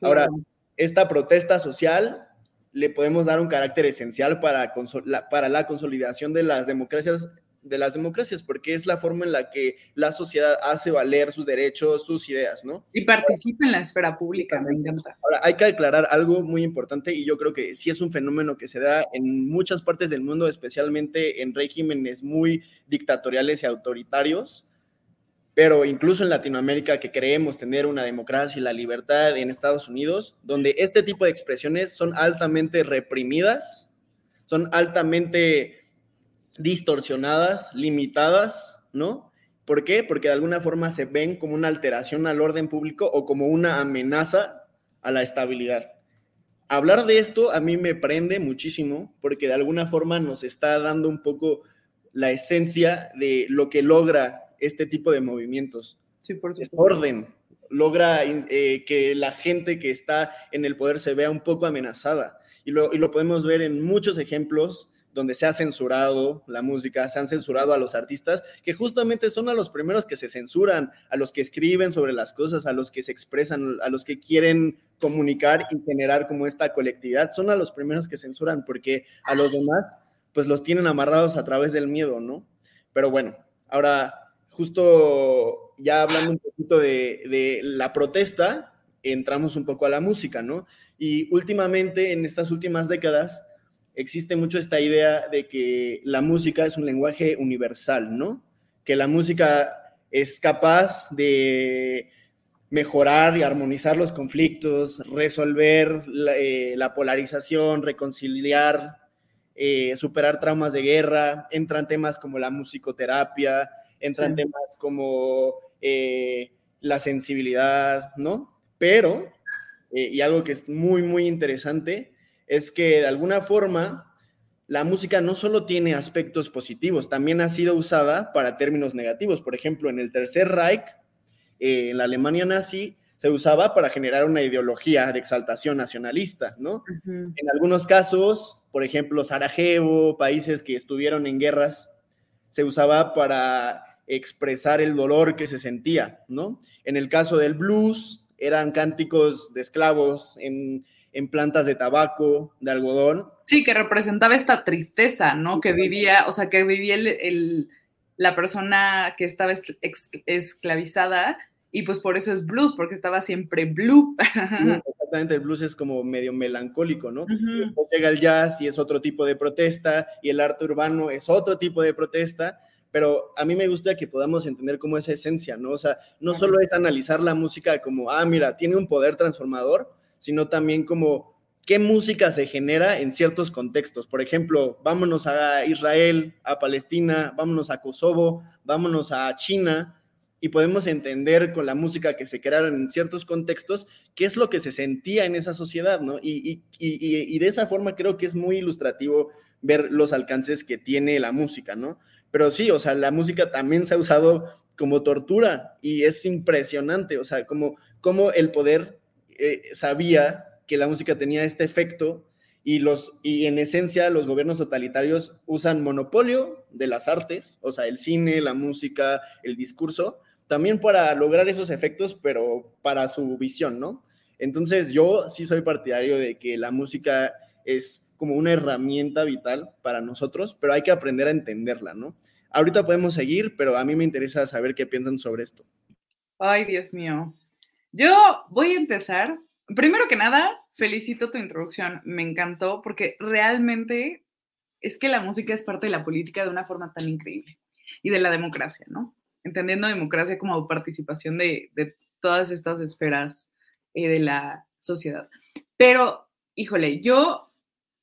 Speaker 6: Ahora, esta protesta social le podemos dar un carácter esencial para, para la consolidación de las democracias de las democracias, porque es la forma en la que la sociedad hace valer sus derechos, sus ideas, ¿no?
Speaker 5: Y participa en la esfera pública, me encanta.
Speaker 6: Ahora, hay que aclarar algo muy importante y yo creo que sí es un fenómeno que se da en muchas partes del mundo, especialmente en regímenes muy dictatoriales y autoritarios, pero incluso en Latinoamérica que creemos tener una democracia y la libertad en Estados Unidos, donde este tipo de expresiones son altamente reprimidas, son altamente distorsionadas, limitadas, ¿no? ¿Por qué? Porque de alguna forma se ven como una alteración al orden público o como una amenaza a la estabilidad. Hablar de esto a mí me prende muchísimo porque de alguna forma nos está dando un poco la esencia de lo que logra este tipo de movimientos.
Speaker 5: Sí, por
Speaker 6: Es orden, logra eh, que la gente que está en el poder se vea un poco amenazada. Y lo, y lo podemos ver en muchos ejemplos donde se ha censurado la música, se han censurado a los artistas, que justamente son a los primeros que se censuran, a los que escriben sobre las cosas, a los que se expresan, a los que quieren comunicar y generar como esta colectividad, son a los primeros que censuran, porque a los demás, pues los tienen amarrados a través del miedo, ¿no? Pero bueno, ahora justo ya hablando un poquito de, de la protesta, entramos un poco a la música, ¿no? Y últimamente, en estas últimas décadas, existe mucho esta idea de que la música es un lenguaje universal, ¿no? Que la música es capaz de mejorar y armonizar los conflictos, resolver la, eh, la polarización, reconciliar, eh, superar traumas de guerra, entran temas como la musicoterapia, entran sí. temas como eh, la sensibilidad, ¿no? Pero, y algo que es muy, muy interesante, es que de alguna forma la música no solo tiene aspectos positivos, también ha sido usada para términos negativos. Por ejemplo, en el Tercer Reich, eh, en la Alemania nazi, se usaba para generar una ideología de exaltación nacionalista, ¿no? Uh -huh. En algunos casos, por ejemplo, Sarajevo, países que estuvieron en guerras, se usaba para expresar el dolor que se sentía, ¿no? En el caso del blues, eran cánticos de esclavos en, en plantas de tabaco, de algodón.
Speaker 5: Sí, que representaba esta tristeza, ¿no? Que vivía, o sea, que vivía el, el, la persona que estaba esclavizada y pues por eso es blues, porque estaba siempre blue.
Speaker 6: Exactamente, el blues es como medio melancólico, ¿no? Uh -huh. Después llega el jazz y es otro tipo de protesta y el arte urbano es otro tipo de protesta pero a mí me gusta que podamos entender cómo esa esencia, ¿no? O sea, no solo es analizar la música como, ah, mira, tiene un poder transformador, sino también como qué música se genera en ciertos contextos. Por ejemplo, vámonos a Israel, a Palestina, vámonos a Kosovo, vámonos a China, y podemos entender con la música que se crearon en ciertos contextos qué es lo que se sentía en esa sociedad, ¿no? Y, y, y, y de esa forma creo que es muy ilustrativo ver los alcances que tiene la música, ¿no? Pero sí, o sea, la música también se ha usado como tortura y es impresionante, o sea, como, como el poder eh, sabía que la música tenía este efecto y, los, y en esencia los gobiernos totalitarios usan monopolio de las artes, o sea, el cine, la música, el discurso, también para lograr esos efectos, pero para su visión, ¿no? Entonces yo sí soy partidario de que la música es como una herramienta vital para nosotros, pero hay que aprender a entenderla, ¿no? Ahorita podemos seguir, pero a mí me interesa saber qué piensan sobre esto.
Speaker 5: Ay, Dios mío. Yo voy a empezar. Primero que nada, felicito tu introducción. Me encantó porque realmente es que la música es parte de la política de una forma tan increíble y de la democracia, ¿no? Entendiendo democracia como participación de, todas estas esferas eh, de la sociedad. Pero, híjole, yo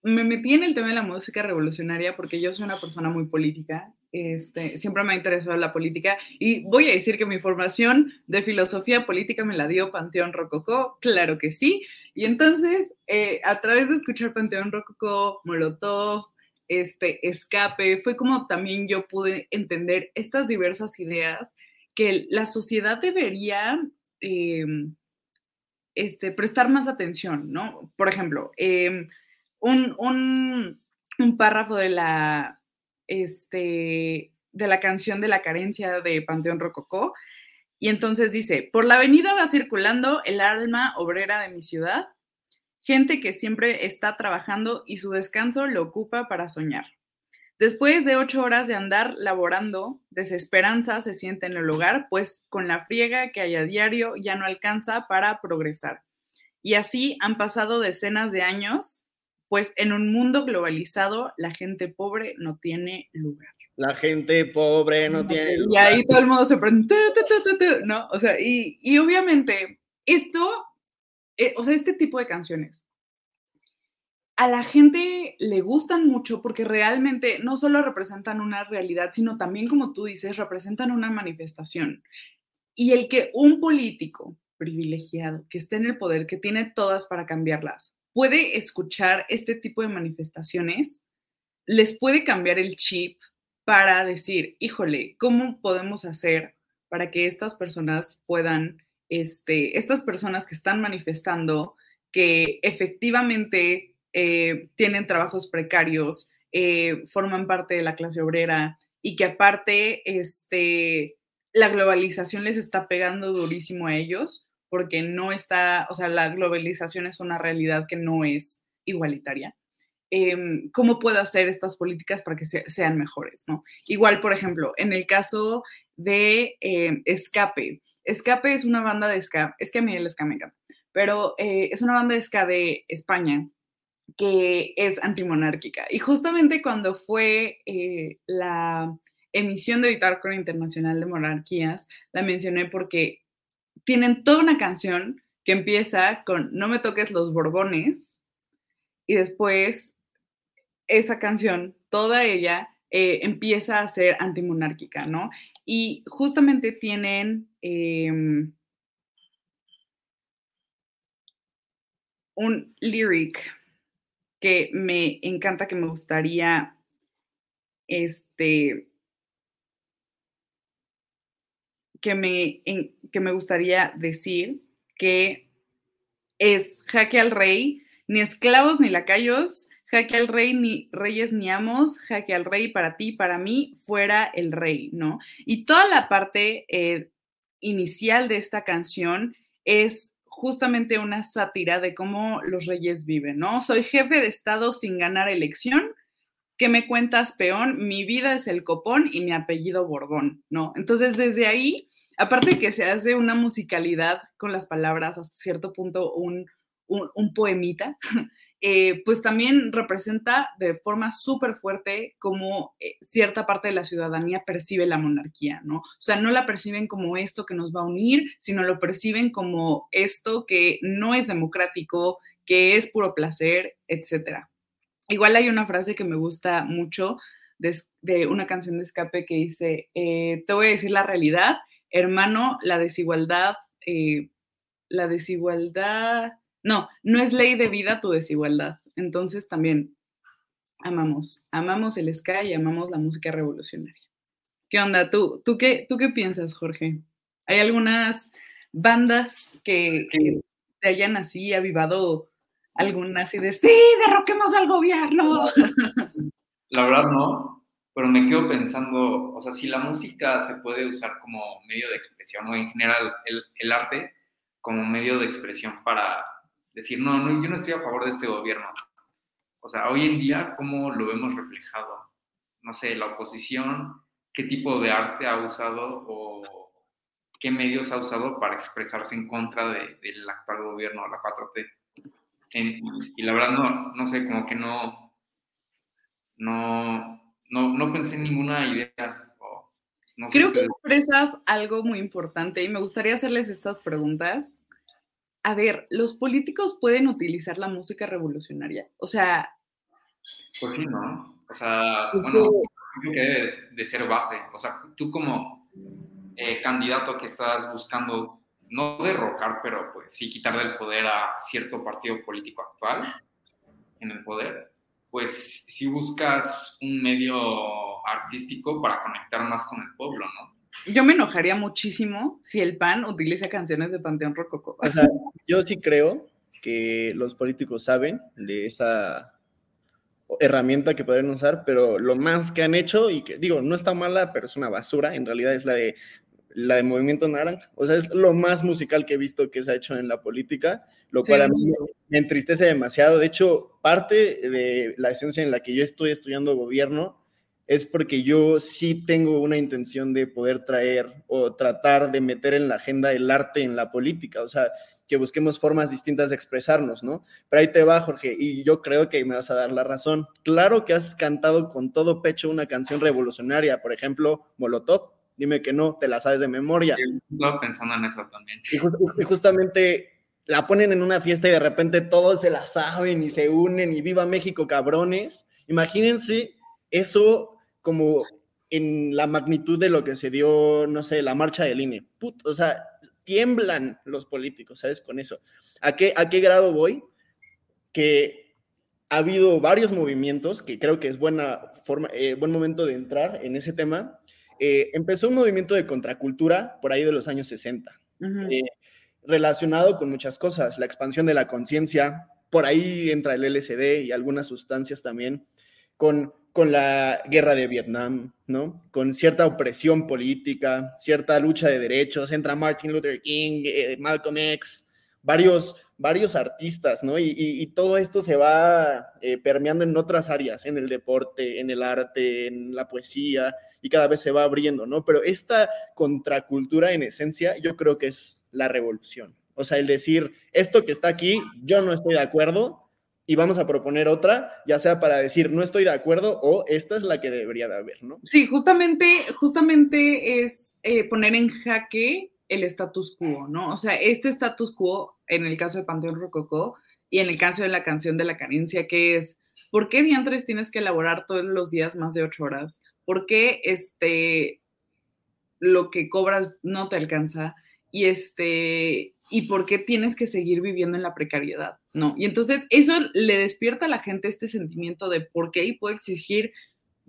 Speaker 5: me metí en el tema de la música revolucionaria porque yo soy una persona muy política, este, siempre me ha interesado la política y voy a decir que mi formación de filosofía política me la dio Panteón Rococó, claro que sí, y entonces eh, a través de escuchar Panteón Rococó, Molotov, este, Escape, fue como también yo pude entender estas diversas ideas que la sociedad debería... Eh, este, prestar más atención, ¿no? Por ejemplo, eh, un, un, un párrafo de la, este, de la canción de la carencia de Panteón Rococó. Y entonces dice, por la avenida va circulando el alma obrera de mi ciudad, gente que siempre está trabajando y su descanso lo ocupa para soñar. Después de ocho horas de andar laborando, desesperanza se siente en el hogar, pues con la friega que hay a diario ya no alcanza para progresar. Y así han pasado decenas de años pues en un mundo globalizado la gente pobre no tiene lugar.
Speaker 6: La gente pobre no tiene lugar.
Speaker 5: Y ahí todo el mundo se prende, ¿no? O sea, y, y obviamente esto, eh, o sea, este tipo de canciones, a la gente le gustan mucho porque realmente no solo representan una realidad, sino también, como tú dices, representan una manifestación. Y el que un político privilegiado, que esté en el poder, que tiene todas para cambiarlas, puede escuchar este tipo de manifestaciones, les puede cambiar el chip para decir, híjole, ¿cómo podemos hacer para que estas personas puedan, este, estas personas que están manifestando que efectivamente eh, tienen trabajos precarios, eh, forman parte de la clase obrera y que aparte este, la globalización les está pegando durísimo a ellos porque no está, o sea, la globalización es una realidad que no es igualitaria. Em, ¿Cómo puedo hacer estas políticas para que sean mejores? ¿no? Igual, por ejemplo, en el caso de em, Escape. Escape es una banda de ska, es que a mí el ska me encanta, pero eh, es una banda de ska de España que es antimonárquica. Y justamente cuando fue eh, la emisión de Bitácora Internacional de Monarquías, la mencioné porque tienen toda una canción que empieza con No me toques los borbones y después esa canción, toda ella, eh, empieza a ser antimonárquica, ¿no? Y justamente tienen em, un lyric que me encanta, que me gustaría, este, que me, que me gustaría decir, que es jaque al rey, ni esclavos ni lacayos, jaque al rey, ni reyes ni amos, jaque al rey para ti, para mí, fuera el rey, ¿no? Y toda la parte eh, inicial de esta canción es justamente una sátira de cómo los reyes viven, ¿no? Soy jefe de Estado sin ganar elección. ¿Qué me cuentas, peón? Mi vida es el copón y mi apellido Borbón, ¿no? Entonces, desde ahí, aparte de que se hace una musicalidad con las palabras, hasta cierto punto un, un, poemita, eh, pues también representa de forma súper fuerte cómo eh, cierta parte de la ciudadanía percibe la monarquía, ¿no? O sea, no la perciben como esto que nos va a unir, sino lo perciben como esto que no es democrático, que es puro placer, etc. Igual hay una frase que me gusta mucho de, una canción de escape que dice, eh, te voy a decir la realidad, hermano, la desigualdad, la desigualdad no, no es ley de vida tu desigualdad. Entonces también amamos, amamos el Sky y amamos la música revolucionaria. ¿Qué onda? ¿Tú, tú, qué, tú qué piensas, Jorge? ¿Hay algunas bandas que, te hayan así avivado alguna así de sí, derroquemos al gobierno?
Speaker 7: La verdad no, pero me quedo pensando, o sea, si la música se puede usar como medio de expresión o en general el, el arte como medio de expresión para decir, no, no, yo no estoy a favor de este gobierno. O sea, hoy en día, ¿cómo lo vemos reflejado? No sé, la oposición, qué tipo de arte ha usado o qué medios ha usado para expresarse en contra del actual gobierno, la 4T. Y la verdad, no, no sé, como que no, no, no, no pensé en ninguna idea.
Speaker 5: Creo que expresas algo muy importante y me gustaría hacerles estas preguntas a ver, ¿los políticos pueden utilizar la música revolucionaria? O sea...
Speaker 7: Pues sí, ¿no? O sea, bueno, creo que debe de ser base. O sea, tú como eh, candidato que estás buscando no derrocar, pero pues sí quitarle el poder a cierto partido político actual en el poder, pues sí buscas un medio artístico para conectar más con el pueblo, ¿no?
Speaker 5: Yo me enojaría muchísimo si el PAN utiliza canciones de Panteón Rococo.
Speaker 6: O sea, yo sí creo que los políticos saben de esa herramienta que podrían usar, pero lo más que han hecho, y que digo, no está mala, pero es una basura, en realidad es la de la de Movimiento Naranja. O sea, es lo más musical que he visto que se ha hecho en la política, lo cual a mí me entristece demasiado. De hecho, parte de la esencia en la que yo estoy estudiando gobierno es porque yo sí tengo una intención de poder traer o tratar de meter en la agenda el arte en la política, o sea, que busquemos formas distintas de expresarnos, ¿no? Pero ahí te va, Jorge, y yo creo que me vas a dar la razón. Claro que has cantado con todo pecho una canción revolucionaria, por ejemplo, Molotov, dime que no, te la sabes de memoria.
Speaker 7: Estaba pensando en eso también.
Speaker 6: Y, justamente la ponen en una fiesta y de repente todos se la saben y se unen y viva México, cabrones. Imagínense eso como en la magnitud de lo que se dio, no sé, la marcha del INE. o sea, tiemblan los políticos, ¿sabes? Con eso. ¿A qué, ¿A qué grado voy? Que ha habido varios movimientos, que creo que es buena forma, eh, buen momento de entrar en ese tema. Eh, empezó un movimiento de contracultura por ahí de los años 60, relacionado con muchas cosas, la expansión de la conciencia, por ahí entra el LSD y algunas sustancias también, con, con la guerra de Vietnam, ¿no? Con cierta opresión política, cierta lucha de derechos, entra Martin Luther King, Malcolm X, varios varios artistas, ¿no? Y, todo esto se va eh, permeando en otras áreas, en el deporte, en el arte, en la poesía, y cada vez se va abriendo, ¿no? Pero esta contracultura en esencia yo creo que es la revolución. O sea, el decir, esto que está aquí, yo no estoy de acuerdo y vamos a proponer otra, ya sea para decir, no estoy de acuerdo o esta es la que debería de haber, ¿no?
Speaker 5: Sí, justamente, justamente es eh, poner en jaque el status quo, ¿no? O sea, este status quo, en el caso de Panteón Rococó y en el caso de la canción de la carencia, que es, ¿por qué diantres tienes que elaborar todos los días más de ocho horas? ¿Por qué este, lo que cobras no te alcanza? Y este, ¿y por qué tienes que seguir viviendo en la precariedad? ¿No? Y entonces eso le despierta a la gente este sentimiento de por qué y puede exigir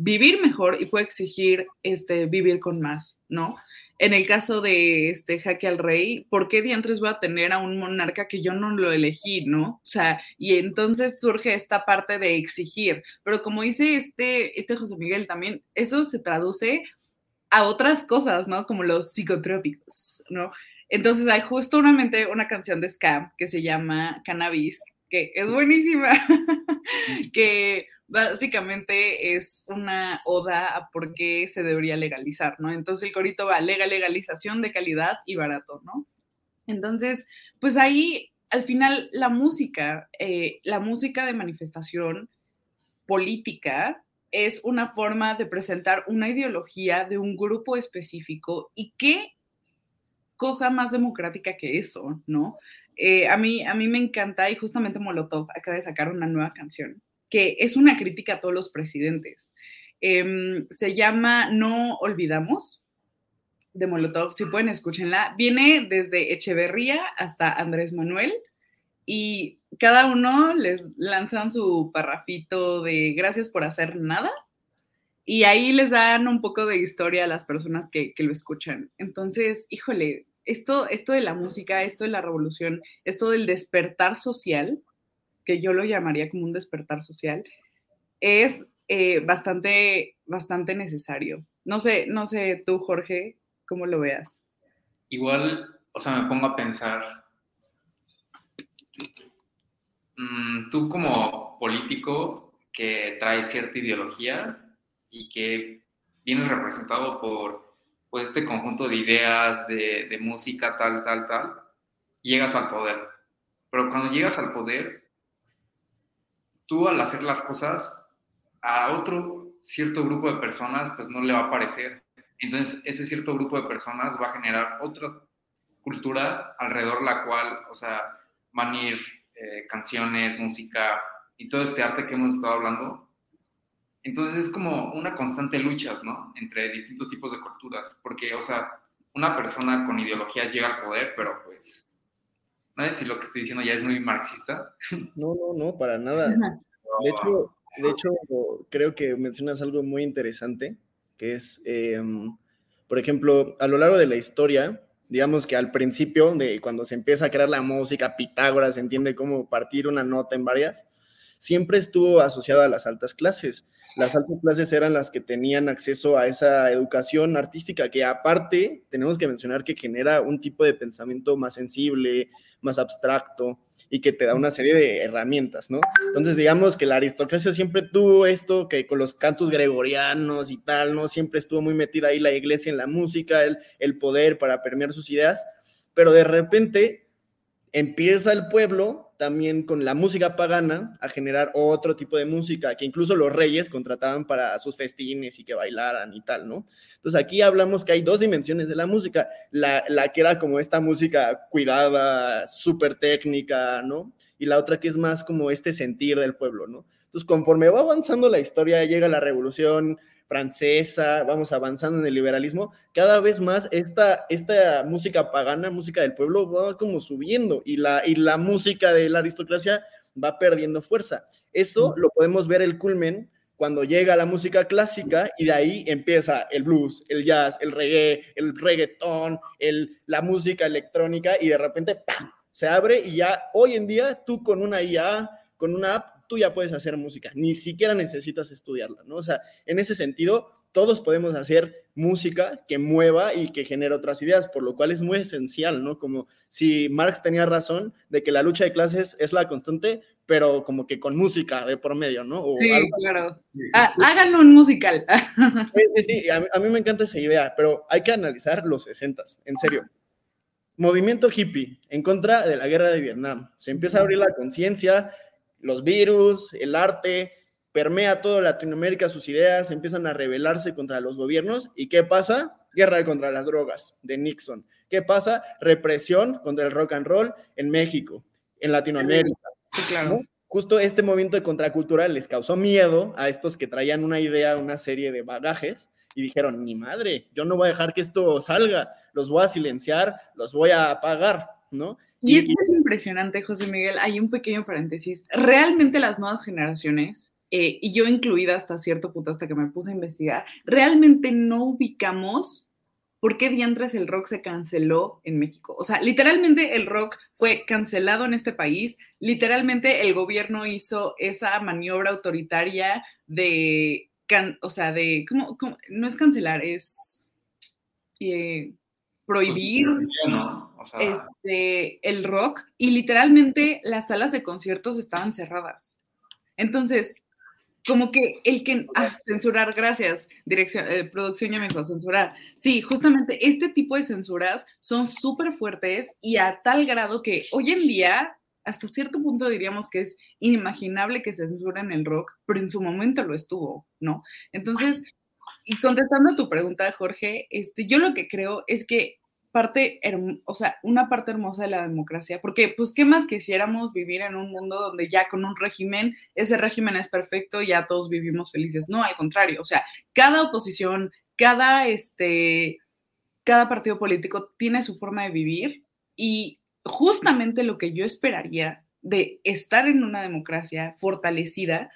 Speaker 5: vivir mejor y puede exigir este, vivir con más, ¿no? En el caso de este jaque al rey, ¿por qué diantres voy a tener a un monarca que yo no lo elegí, no? O sea, y entonces surge esta parte de exigir, pero como dice este, este José Miguel también, eso se traduce a otras cosas, ¿no? Como los psicotrópicos, ¿no? Entonces hay justo una, una canción de Scam que se llama Cannabis, que es buenísima, que básicamente es una oda a por qué se debería legalizar, ¿no? Entonces el corito va, legal, legalización de calidad y barato, ¿no? Entonces, pues ahí al final la música, eh, la música de manifestación política es una forma de presentar una ideología de un grupo específico y qué cosa más democrática que eso, ¿no? Eh, a, mí, a mí me encanta y justamente Molotov acaba de sacar una nueva canción que es una crítica a todos los presidentes. Em, se llama No Olvidamos, de Molotov, si pueden escúchenla. Viene desde Echeverría hasta Andrés Manuel y cada uno les lanzan su parrafito de gracias por hacer nada y ahí les dan un poco de historia a las personas que, que lo escuchan. Entonces, híjole, esto, esto de la música, esto de la revolución, esto del despertar social, que yo lo llamaría como un despertar social, es eh, bastante, bastante necesario. No sé, no sé tú, Jorge, cómo lo veas.
Speaker 7: Igual, o sea, me pongo a pensar, mm, tú como político que trae cierta ideología y que vienes representado por pues, este conjunto de ideas, de, de música, tal, tal, tal, llegas al poder. Pero cuando llegas al poder, tú al hacer las cosas a otro cierto grupo de personas, pues no le va a parecer. Entonces, ese cierto grupo de personas va a generar otra cultura alrededor la cual, o sea, van a ir eh, canciones, música y todo este arte que hemos estado hablando. Entonces es como una constante lucha, ¿no? Entre distintos tipos de culturas, porque, o sea, una persona con ideologías llega al poder, pero pues no sé si lo que estoy diciendo ya es muy marxista.
Speaker 6: No, no, no, para nada. De hecho, de hecho creo que mencionas algo muy interesante, que es, em, por ejemplo, a lo largo de la historia, digamos que al principio, de cuando se empieza a crear la música, Pitágoras entiende cómo partir una nota en varias, siempre estuvo asociada a las altas clases las altas clases eran las que tenían acceso a esa educación artística, que aparte tenemos que mencionar que genera un tipo de pensamiento más sensible, más abstracto y que te da una serie de herramientas, ¿no? Entonces, digamos que la aristocracia siempre tuvo esto, que con los cantos gregorianos y tal, ¿no? Siempre estuvo muy metida ahí la iglesia en la música, el, el poder para permear sus ideas, pero de repente empieza el pueblo también con la música pagana a generar otro tipo de música que incluso los reyes contrataban para sus festines y que bailaran y tal, ¿no? Entonces aquí hablamos que hay dos dimensiones de la música, la, la que era como esta música cuidada, súper técnica, ¿no? Y la otra que es más como este sentir del pueblo, ¿no? Entonces conforme va avanzando la historia, llega la revolución, francesa, vamos avanzando en el liberalismo, cada vez más esta, esta música pagana, música del pueblo, va como subiendo y la, y la música de la aristocracia va perdiendo fuerza. Eso lo podemos ver el culmen cuando llega la música clásica y de ahí empieza el blues, el jazz, el reggae, el reggaetón, el, la música electrónica y de repente ¡pam! se abre y ya hoy en día tú con una IA, con una app, tú ya puedes hacer música, ni siquiera necesitas estudiarla, ¿no? O sea, en ese sentido, todos podemos hacer música que mueva y que genere otras ideas, por lo cual es muy esencial, ¿no? Como si Marx tenía razón de que la lucha de clases es la constante, pero como que con música de por medio, ¿no?
Speaker 5: sí, claro. Ah, háganlo un musical.
Speaker 6: sí, sí, a, a, mí me encanta esa idea, pero hay que analizar los 60, en serio. Movimiento hippie en contra de la guerra de Vietnam. Se empieza a abrir la conciencia, los virus, el arte, permea toda Latinoamérica sus ideas, empiezan a rebelarse contra los gobiernos. ¿Y qué pasa? Guerra contra las drogas de Nixon. ¿Qué pasa? Represión contra el rock and roll en México, en Latinoamérica.
Speaker 5: Sí, claro.
Speaker 6: Justo este movimiento de contracultura les causó miedo a estos que traían una idea, una serie de bagajes y dijeron, ni madre, yo no voy a dejar que esto salga, los voy a silenciar, los voy a apagar, ¿no?
Speaker 5: Y, y es impresionante, José Miguel, hay un pequeño paréntesis. Realmente las nuevas generaciones eh, y yo incluida hasta cierto punto, hasta que me puse a investigar, realmente no ubicamos por qué diantres el rock se canceló en México. O sea, literalmente el rock fue cancelado en este país, literalmente el gobierno hizo esa maniobra autoritaria de, o sea, de, ¿cómo, no es cancelar, es eh, prohibir este, el rock y literalmente las salas de conciertos estaban cerradas. Entonces, como que el que, ah, censurar, gracias, dirección, eh, producción ya me dijo, censurar. Sí, justamente este tipo de censuras son súper fuertes y a tal grado que hoy en día, hasta cierto punto diríamos que es inimaginable que se censuren el rock, pero en su momento lo estuvo, ¿no? Entonces, y contestando a tu pregunta, Jorge, este, yo lo que creo es que parte, o sea, una parte hermosa de la democracia, porque pues qué más quisiéramos vivir en un mundo donde ya con un régimen, ese régimen es perfecto, ya todos vivimos felices. No, al contrario, o sea, cada oposición, cada, este, cada partido político tiene su forma de vivir y justamente lo que yo esperaría de estar en una democracia fortalecida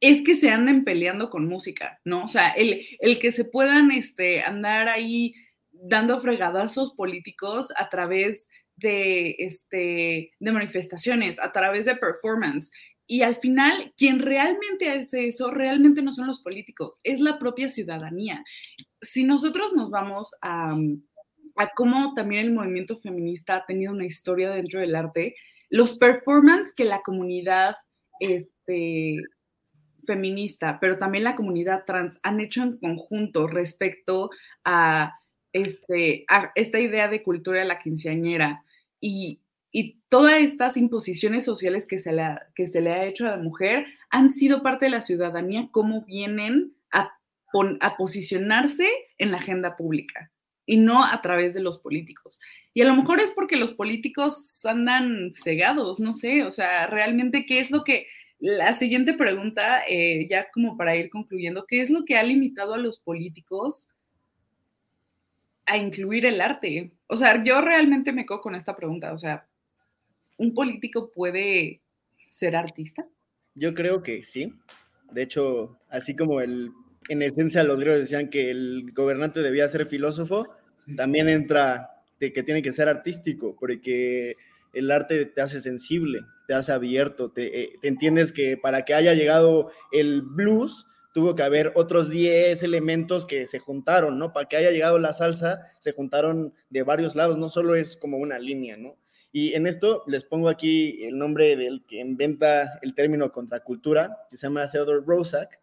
Speaker 5: es que se anden peleando con música, ¿no? O sea, el, el que se puedan este, andar ahí dando fregadazos políticos a través de, este, de manifestaciones, a través de performance. Y al final, quien realmente hace eso, realmente no son los políticos, es la propia ciudadanía. Si nosotros nos vamos a, a cómo también el movimiento feminista ha tenido una historia dentro del arte, los performance que la comunidad este, feminista, pero también la comunidad trans han hecho en conjunto respecto a este, esta idea de cultura de la quinceañera y, todas estas imposiciones sociales que se, le, que se le ha hecho a la mujer han sido parte de la ciudadanía, cómo vienen a, a posicionarse en la agenda pública y no a través de los políticos. Y a lo mejor es porque los políticos andan cegados, no sé, o sea, realmente, ¿qué es lo que... La siguiente pregunta, eh, ya como para ir concluyendo, ¿qué es lo que ha limitado a los políticos a incluir el arte? O sea, yo realmente me cojo con esta pregunta. O sea, ¿un político puede ser artista?
Speaker 6: Yo creo que sí. De hecho, así como el, en esencia los griegos decían que el gobernante debía ser filósofo, también entra de que tiene que ser artístico, porque el arte te hace sensible, te hace abierto, te, eh, te entiendes que para que haya llegado el blues, tuvo que haber otros 10 elementos que se juntaron, ¿no? Para que haya llegado la salsa, se juntaron de varios lados, no solo es como una línea, ¿no? Y en esto les pongo aquí el nombre del que inventa el término contracultura, se llama Theodore Rosak.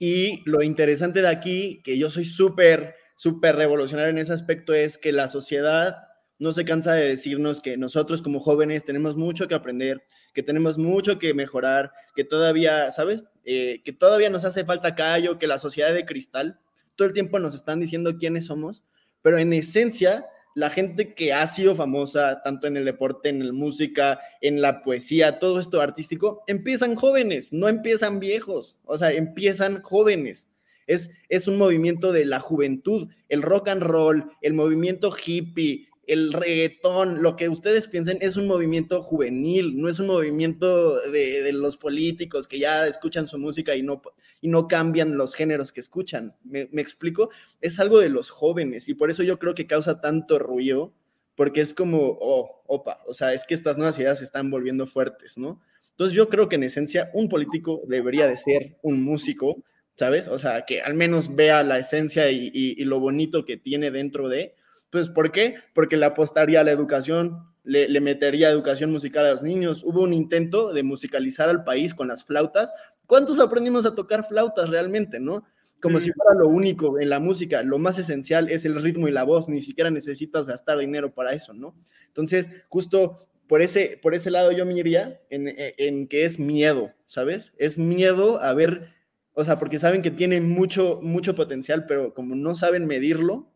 Speaker 6: Y lo interesante de aquí, que yo soy súper, súper revolucionario en ese aspecto, es que la sociedad no se cansa de decirnos que nosotros como jóvenes tenemos mucho que aprender, que tenemos mucho que mejorar, que todavía, ¿sabes? Eh, que todavía nos hace falta callo, que la sociedad de cristal, todo el tiempo nos están diciendo quiénes somos, pero en esencia, la gente que ha sido famosa, tanto en el deporte, en la música, en la poesía, todo esto artístico, empiezan jóvenes, no empiezan viejos, o sea, empiezan jóvenes. Es, es un movimiento de la juventud, el rock and roll, el movimiento hippie, el reggaetón, lo que ustedes piensen, es un movimiento juvenil, no es un movimiento de, los políticos que ya escuchan su música y no, y no cambian los géneros que escuchan. ¿Me, explico? Es algo de los jóvenes y por eso yo creo que causa tanto ruido, porque es como, oh, opa, o sea, es que estas nuevas ideas se están volviendo fuertes, ¿no? Entonces yo creo que en esencia un político debería de ser un músico, ¿sabes? O sea, que al menos vea la esencia y lo bonito que tiene dentro de pues, ¿por qué? Porque le apostaría a la educación, le, metería educación musical a los niños. Hubo un intento de musicalizar al país con las flautas. ¿Cuántos aprendimos a tocar flautas realmente, no? Como si fuera lo único en la música, lo más esencial es el ritmo y la voz, ni siquiera necesitas gastar dinero para eso, ¿no? Entonces, justo por ese, por ese lado yo me iría en, en que es miedo, ¿sabes? Es miedo a ver, o sea, porque saben que tienen mucho, mucho potencial, pero como no saben medirlo,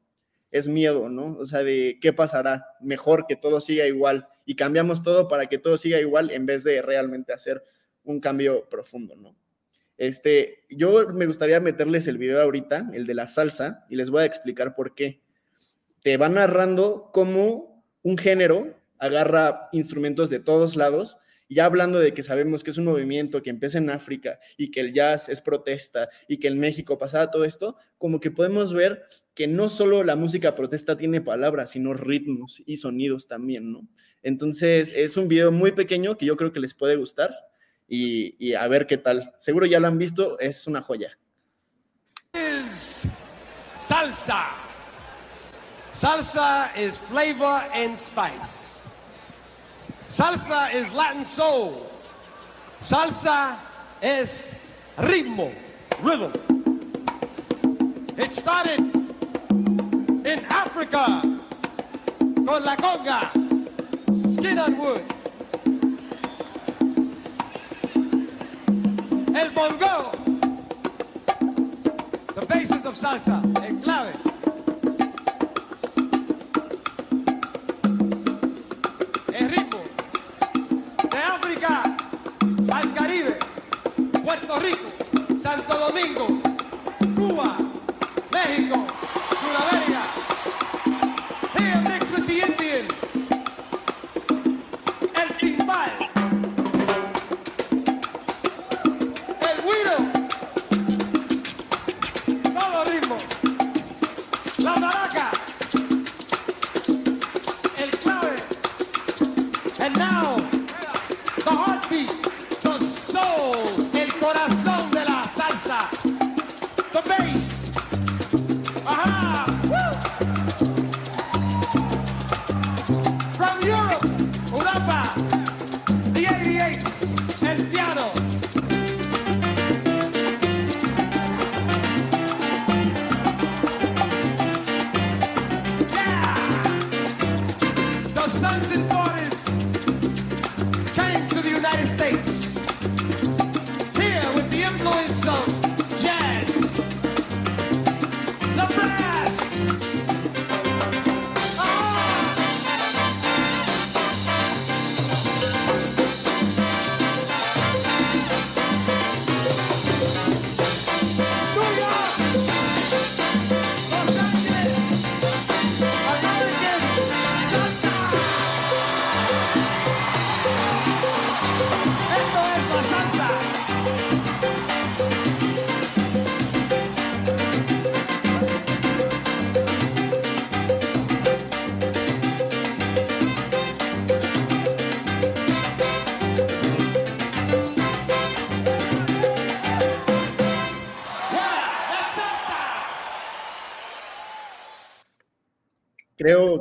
Speaker 6: es miedo, ¿no? O sea, de qué pasará, mejor que todo siga igual y cambiamos todo para que todo siga igual en vez de realmente hacer un cambio profundo, ¿no? Este, yo me gustaría meterles el video ahorita, el de la salsa, y les voy a explicar por qué. Te va narrando cómo un género agarra instrumentos de todos lados ya hablando de que sabemos que es un movimiento que empieza en África y que el jazz es protesta y que en México pasaba todo esto, como que podemos ver que no solo la música protesta tiene palabras, sino ritmos y sonidos también, ¿no? Entonces es un video muy pequeño que yo creo que les puede gustar y, a ver qué tal. Seguro ya lo han visto, es una joya.
Speaker 9: Salsa. Salsa is flavor and spice. Salsa is Latin soul. Salsa is ritmo, rhythm. It started in Africa con la conga, skin on wood. El bongo, the basis of salsa, el clave.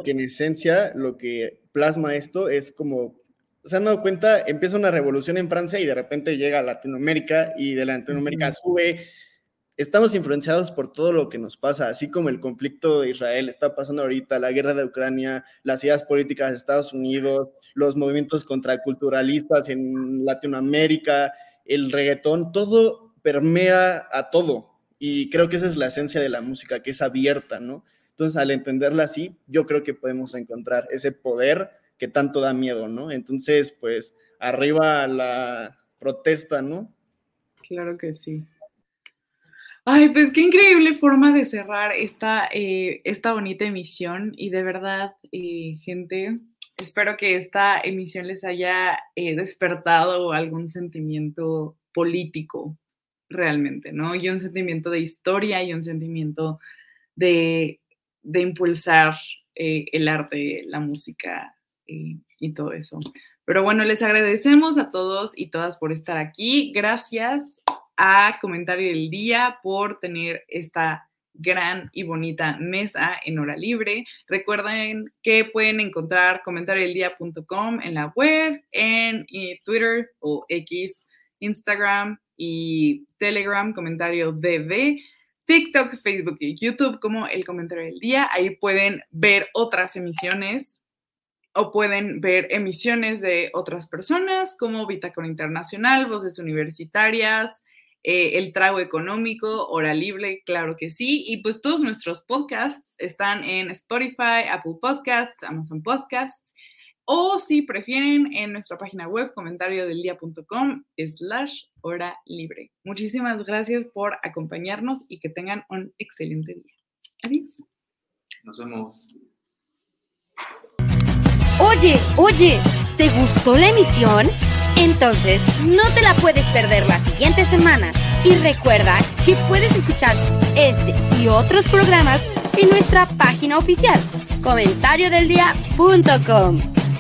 Speaker 6: Creo que en esencia lo que plasma esto es como, se han dado cuenta, empieza una revolución en Francia y de repente llega a Latinoamérica y de Latinoamérica sube. Estamos influenciados por todo lo que nos pasa, así como el conflicto de Israel está pasando ahorita, la guerra de Ucrania, las ideas políticas de Estados Unidos, los movimientos contraculturalistas en Latinoamérica, el reggaetón, todo permea a todo. Y creo que esa es la esencia de la música, que es abierta, ¿no? Entonces, al entenderla así, yo creo que podemos encontrar ese poder que tanto da miedo, ¿no? Entonces, pues, arriba la protesta, ¿no?
Speaker 5: Claro que sí. Ay, pues qué increíble forma de cerrar esta, eh, esta bonita emisión y de verdad, eh, gente, espero que esta emisión les haya eh, despertado algún sentimiento político realmente, ¿no? Y un sentimiento de historia y un sentimiento de, de impulsar el arte, la música y todo eso. Pero bueno, les agradecemos a todos y todas por estar aquí. Gracias a Comentario del Día por tener esta gran y bonita mesa en hora libre. Recuerden que pueden encontrar comentariodeldía.com en la web, en eh, Twitter o X, Instagram y Telegram, comentario DD, TikTok, Facebook y YouTube como el comentario del día. Ahí pueden ver otras emisiones o pueden ver emisiones de otras personas como Bitácora Internacional, Voces Universitarias, eh, el trago económico, hora libre, claro que sí. Y pues todos nuestros podcasts están en Spotify, Apple Podcasts, Amazon Podcasts, o si prefieren en nuestra página web comentariodeldia.com slash hora libre. Muchísimas gracias por acompañarnos y que tengan un excelente día. Adiós.
Speaker 7: Nos vemos.
Speaker 10: Oye, oye, ¿te gustó la emisión? Entonces, no te la puedes perder la siguiente semana. Y recuerda que puedes escuchar este y otros programas en nuestra página oficial, comentariodeldia.com.